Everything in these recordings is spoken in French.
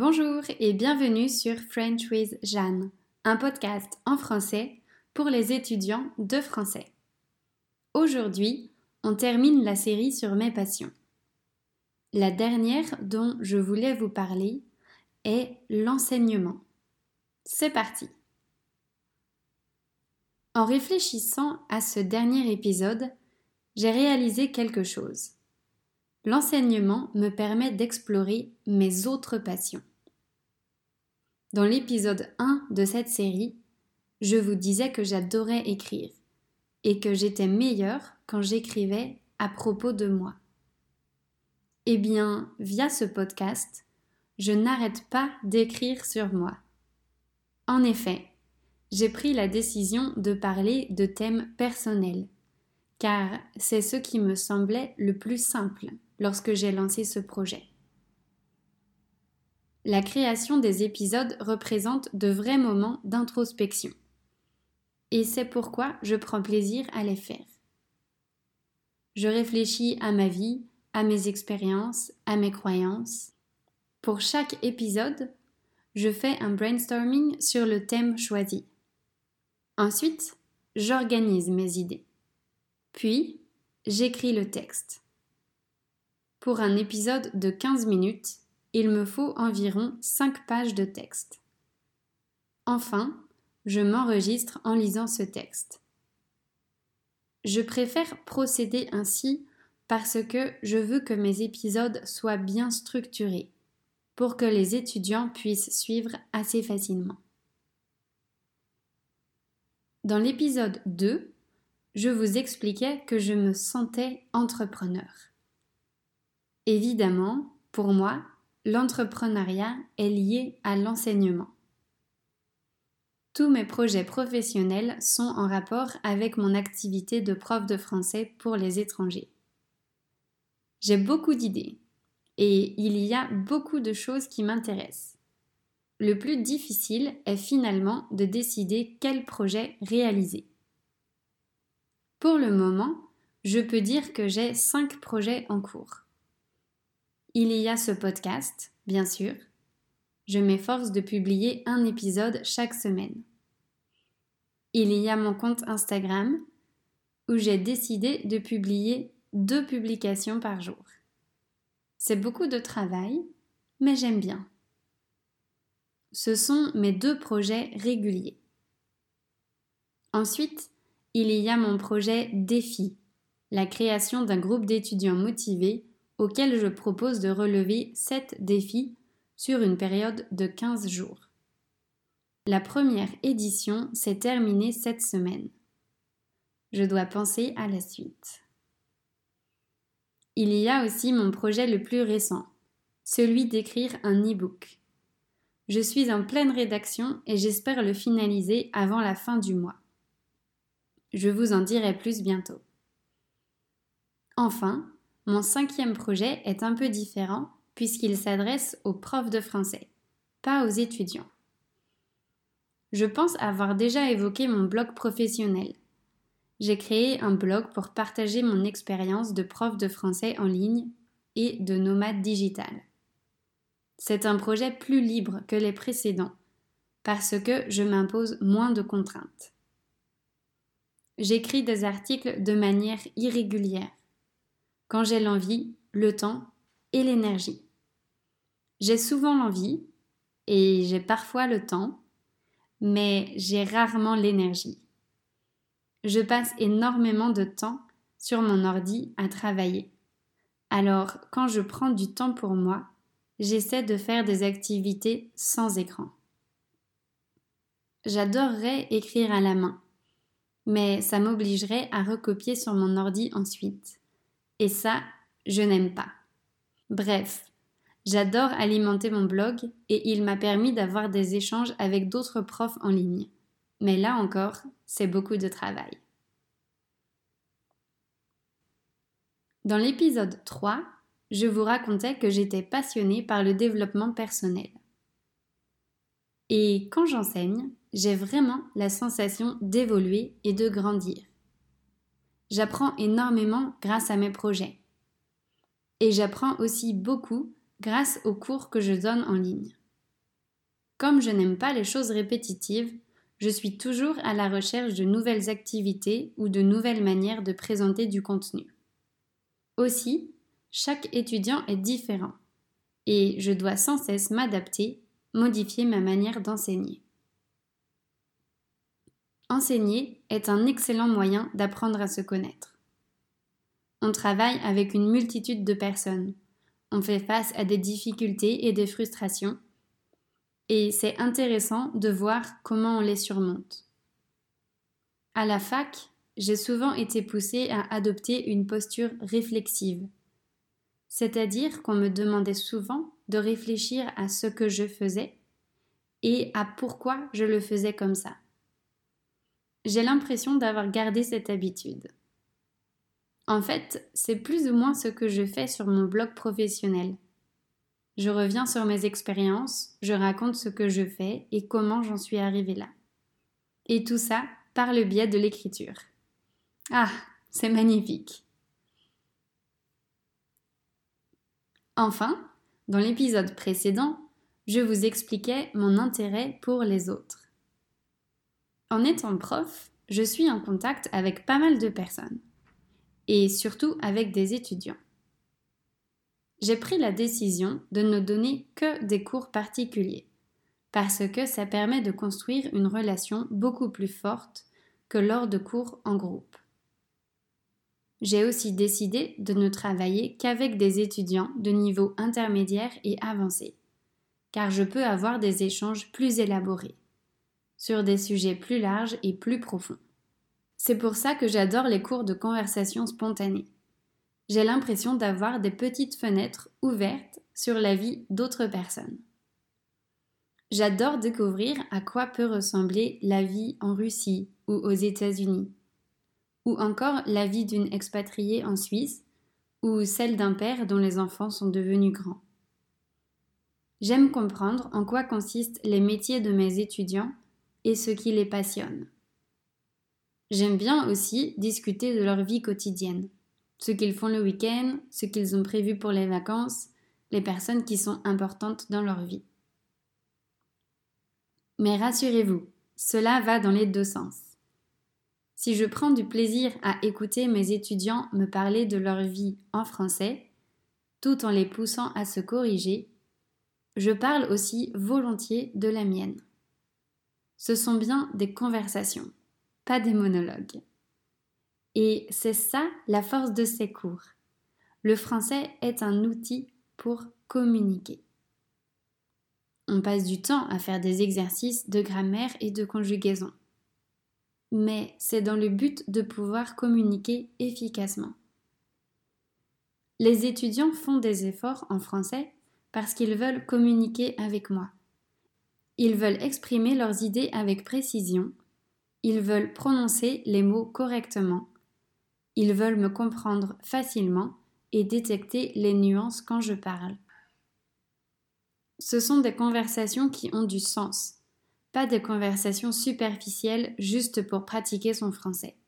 Bonjour et bienvenue sur French with Jeanne, un podcast en français pour les étudiants de français. Aujourd'hui, on termine la série sur mes passions. La dernière dont je voulais vous parler est l'enseignement. C'est parti. En réfléchissant à ce dernier épisode, j'ai réalisé quelque chose. L'enseignement me permet d'explorer mes autres passions. Dans l'épisode 1 de cette série, je vous disais que j'adorais écrire et que j'étais meilleure quand j'écrivais à propos de moi. Eh bien, via ce podcast, je n'arrête pas d'écrire sur moi. En effet, j'ai pris la décision de parler de thèmes personnels, car c'est ce qui me semblait le plus simple lorsque j'ai lancé ce projet. La création des épisodes représente de vrais moments d'introspection. Et c'est pourquoi je prends plaisir à les faire. Je réfléchis à ma vie, à mes expériences, à mes croyances. Pour chaque épisode, je fais un brainstorming sur le thème choisi. Ensuite, j'organise mes idées. Puis, j'écris le texte. Pour un épisode de 15 minutes, il me faut environ 5 pages de texte. Enfin, je m'enregistre en lisant ce texte. Je préfère procéder ainsi parce que je veux que mes épisodes soient bien structurés pour que les étudiants puissent suivre assez facilement. Dans l'épisode 2, je vous expliquais que je me sentais entrepreneur. Évidemment, pour moi, l'entrepreneuriat est lié à l'enseignement. Tous mes projets professionnels sont en rapport avec mon activité de prof de français pour les étrangers. J'ai beaucoup d'idées et il y a beaucoup de choses qui m'intéressent. Le plus difficile est finalement de décider quel projet réaliser. Pour le moment, je peux dire que j'ai cinq projets en cours. Il y a ce podcast, bien sûr. Je m'efforce de publier un épisode chaque semaine. Il y a mon compte Instagram, où j'ai décidé de publier deux publications par jour. C'est beaucoup de travail, mais j'aime bien. Ce sont mes deux projets réguliers. Ensuite, il y a mon projet Défi, la création d'un groupe d'étudiants motivés auquel je propose de relever 7 défis sur une période de 15 jours. La première édition s'est terminée cette semaine. Je dois penser à la suite. Il y a aussi mon projet le plus récent, celui d'écrire un e-book. Je suis en pleine rédaction et j'espère le finaliser avant la fin du mois. Je vous en dirai plus bientôt. Enfin, mon cinquième projet est un peu différent puisqu'il s'adresse aux profs de français, pas aux étudiants. Je pense avoir déjà évoqué mon blog professionnel. J'ai créé un blog pour partager mon expérience de prof de français en ligne et de nomade digital. C'est un projet plus libre que les précédents parce que je m'impose moins de contraintes. J'écris des articles de manière irrégulière quand j'ai l'envie, le temps et l'énergie. J'ai souvent l'envie et j'ai parfois le temps, mais j'ai rarement l'énergie. Je passe énormément de temps sur mon ordi à travailler. Alors, quand je prends du temps pour moi, j'essaie de faire des activités sans écran. J'adorerais écrire à la main, mais ça m'obligerait à recopier sur mon ordi ensuite. Et ça, je n'aime pas. Bref, j'adore alimenter mon blog et il m'a permis d'avoir des échanges avec d'autres profs en ligne. Mais là encore, c'est beaucoup de travail. Dans l'épisode 3, je vous racontais que j'étais passionnée par le développement personnel. Et quand j'enseigne, j'ai vraiment la sensation d'évoluer et de grandir. J'apprends énormément grâce à mes projets. Et j'apprends aussi beaucoup grâce aux cours que je donne en ligne. Comme je n'aime pas les choses répétitives, je suis toujours à la recherche de nouvelles activités ou de nouvelles manières de présenter du contenu. Aussi, chaque étudiant est différent et je dois sans cesse m'adapter, modifier ma manière d'enseigner. Enseigner est un excellent moyen d'apprendre à se connaître. On travaille avec une multitude de personnes. On fait face à des difficultés et des frustrations et c'est intéressant de voir comment on les surmonte. À la fac, j'ai souvent été poussée à adopter une posture réflexive, c'est-à-dire qu'on me demandait souvent de réfléchir à ce que je faisais et à pourquoi je le faisais comme ça. J'ai l'impression d'avoir gardé cette habitude. En fait, c'est plus ou moins ce que je fais sur mon blog professionnel. Je reviens sur mes expériences, je raconte ce que je fais et comment j'en suis arrivée là. Et tout ça par le biais de l'écriture. Ah, c'est magnifique. Enfin, dans l'épisode précédent, je vous expliquais mon intérêt pour les autres. En étant prof, je suis en contact avec pas mal de personnes, et surtout avec des étudiants. J'ai pris la décision de ne donner que des cours particuliers, parce que ça permet de construire une relation beaucoup plus forte que lors de cours en groupe. J'ai aussi décidé de ne travailler qu'avec des étudiants de niveau intermédiaire et avancé, car je peux avoir des échanges plus élaborés, sur des sujets plus larges et plus profonds. C'est pour ça que j'adore les cours de conversation spontanée j'ai l'impression d'avoir des petites fenêtres ouvertes sur la vie d'autres personnes. J'adore découvrir à quoi peut ressembler la vie en Russie ou aux États-Unis, ou encore la vie d'une expatriée en Suisse, ou celle d'un père dont les enfants sont devenus grands. J'aime comprendre en quoi consistent les métiers de mes étudiants et ce qui les passionne. J'aime bien aussi discuter de leur vie quotidienne ce qu'ils font le week-end, ce qu'ils ont prévu pour les vacances, les personnes qui sont importantes dans leur vie. Mais rassurez-vous, cela va dans les deux sens. Si je prends du plaisir à écouter mes étudiants me parler de leur vie en français, tout en les poussant à se corriger, je parle aussi volontiers de la mienne. Ce sont bien des conversations, pas des monologues. Et c'est ça la force de ces cours. Le français est un outil pour communiquer. On passe du temps à faire des exercices de grammaire et de conjugaison. Mais c'est dans le but de pouvoir communiquer efficacement. Les étudiants font des efforts en français parce qu'ils veulent communiquer avec moi. Ils veulent exprimer leurs idées avec précision. Ils veulent prononcer les mots correctement ils veulent me comprendre facilement et détecter les nuances quand je parle. Ce sont des conversations qui ont du sens, pas des conversations superficielles juste pour pratiquer son français.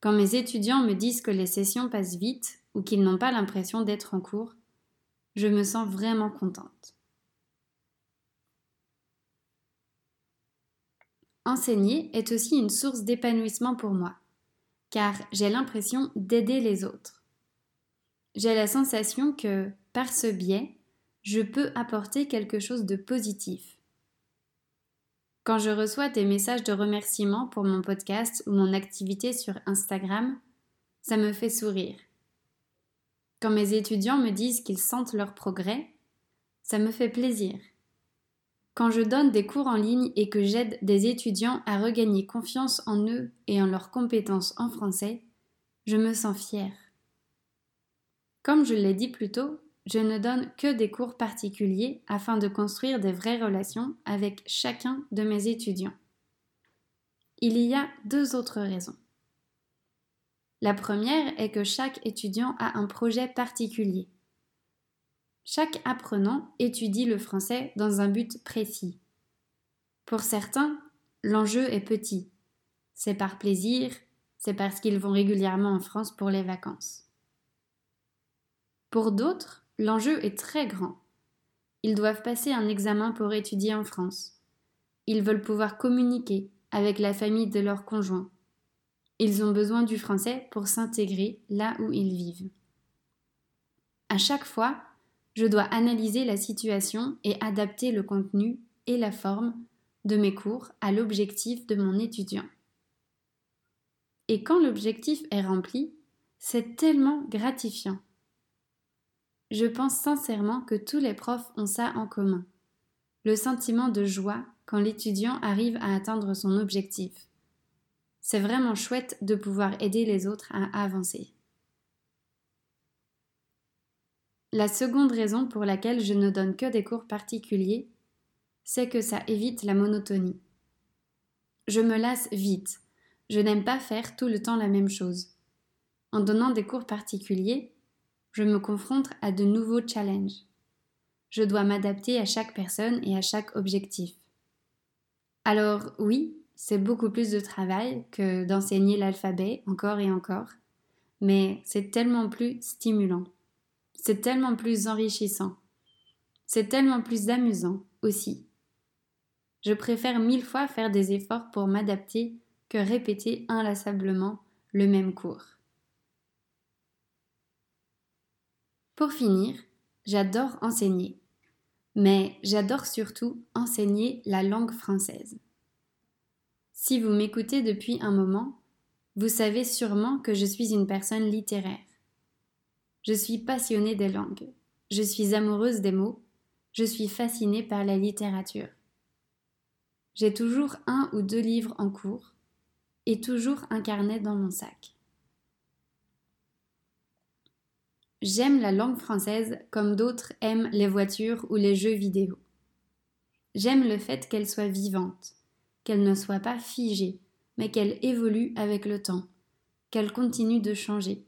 Quand mes étudiants me disent que les sessions passent vite ou qu'ils n'ont pas l'impression d'être en cours, je me sens vraiment contente. Enseigner est aussi une source d'épanouissement pour moi car j'ai l'impression d'aider les autres. J'ai la sensation que, par ce biais, je peux apporter quelque chose de positif. Quand je reçois des messages de remerciement pour mon podcast ou mon activité sur Instagram, ça me fait sourire. Quand mes étudiants me disent qu'ils sentent leur progrès, ça me fait plaisir. Quand je donne des cours en ligne et que j'aide des étudiants à regagner confiance en eux et en leurs compétences en français, je me sens fière. Comme je l'ai dit plus tôt, je ne donne que des cours particuliers afin de construire des vraies relations avec chacun de mes étudiants. Il y a deux autres raisons. La première est que chaque étudiant a un projet particulier. Chaque apprenant étudie le français dans un but précis. Pour certains, l'enjeu est petit. C'est par plaisir, c'est parce qu'ils vont régulièrement en France pour les vacances. Pour d'autres, l'enjeu est très grand. Ils doivent passer un examen pour étudier en France. Ils veulent pouvoir communiquer avec la famille de leur conjoint. Ils ont besoin du français pour s'intégrer là où ils vivent. À chaque fois, je dois analyser la situation et adapter le contenu et la forme de mes cours à l'objectif de mon étudiant. Et quand l'objectif est rempli, c'est tellement gratifiant. Je pense sincèrement que tous les profs ont ça en commun. Le sentiment de joie quand l'étudiant arrive à atteindre son objectif. C'est vraiment chouette de pouvoir aider les autres à avancer. La seconde raison pour laquelle je ne donne que des cours particuliers, c'est que ça évite la monotonie. Je me lasse vite. Je n'aime pas faire tout le temps la même chose. En donnant des cours particuliers, je me confronte à de nouveaux challenges. Je dois m'adapter à chaque personne et à chaque objectif. Alors oui, c'est beaucoup plus de travail que d'enseigner l'alphabet encore et encore, mais c'est tellement plus stimulant. C'est tellement plus enrichissant. C'est tellement plus amusant aussi. Je préfère mille fois faire des efforts pour m'adapter que répéter inlassablement le même cours. Pour finir, j'adore enseigner mais j'adore surtout enseigner la langue française. Si vous m'écoutez depuis un moment, vous savez sûrement que je suis une personne littéraire. Je suis passionnée des langues, je suis amoureuse des mots, je suis fascinée par la littérature. J'ai toujours un ou deux livres en cours et toujours un carnet dans mon sac. J'aime la langue française comme d'autres aiment les voitures ou les jeux vidéo. J'aime le fait qu'elle soit vivante, qu'elle ne soit pas figée, mais qu'elle évolue avec le temps, qu'elle continue de changer.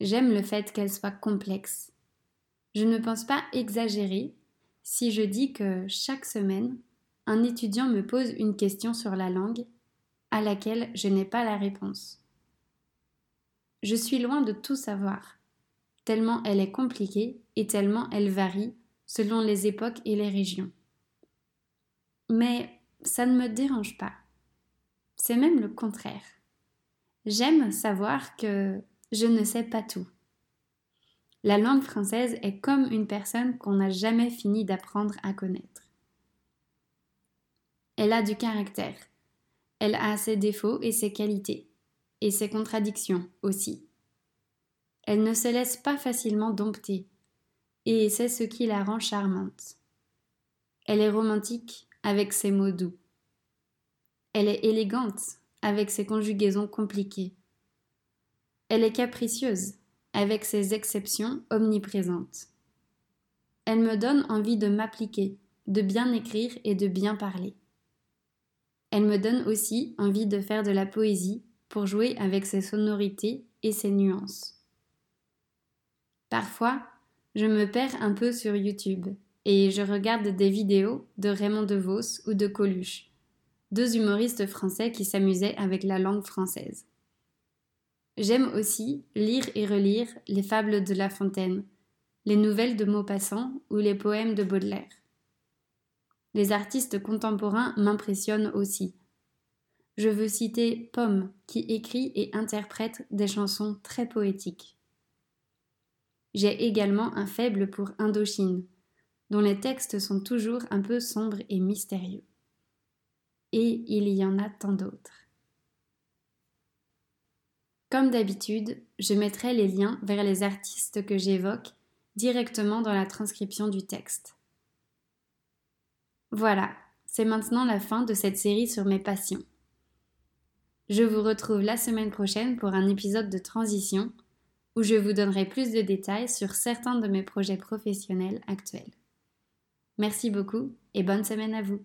J'aime le fait qu'elle soit complexe. Je ne pense pas exagérer si je dis que chaque semaine, un étudiant me pose une question sur la langue à laquelle je n'ai pas la réponse. Je suis loin de tout savoir, tellement elle est compliquée et tellement elle varie selon les époques et les régions. Mais ça ne me dérange pas. C'est même le contraire. J'aime savoir que je ne sais pas tout. La langue française est comme une personne qu'on n'a jamais fini d'apprendre à connaître. Elle a du caractère. Elle a ses défauts et ses qualités et ses contradictions aussi. Elle ne se laisse pas facilement dompter, et c'est ce qui la rend charmante. Elle est romantique avec ses mots doux. Elle est élégante avec ses conjugaisons compliquées. Elle est capricieuse avec ses exceptions omniprésentes. Elle me donne envie de m'appliquer, de bien écrire et de bien parler. Elle me donne aussi envie de faire de la poésie pour jouer avec ses sonorités et ses nuances. Parfois, je me perds un peu sur YouTube et je regarde des vidéos de Raymond DeVos ou de Coluche, deux humoristes français qui s'amusaient avec la langue française. J'aime aussi lire et relire les fables de La Fontaine, les nouvelles de Maupassant ou les poèmes de Baudelaire. Les artistes contemporains m'impressionnent aussi, je veux citer Pomme, qui écrit et interprète des chansons très poétiques. J'ai également un faible pour Indochine, dont les textes sont toujours un peu sombres et mystérieux. Et il y en a tant d'autres. Comme d'habitude, je mettrai les liens vers les artistes que j'évoque directement dans la transcription du texte. Voilà, c'est maintenant la fin de cette série sur mes passions. Je vous retrouve la semaine prochaine pour un épisode de transition où je vous donnerai plus de détails sur certains de mes projets professionnels actuels. Merci beaucoup et bonne semaine à vous.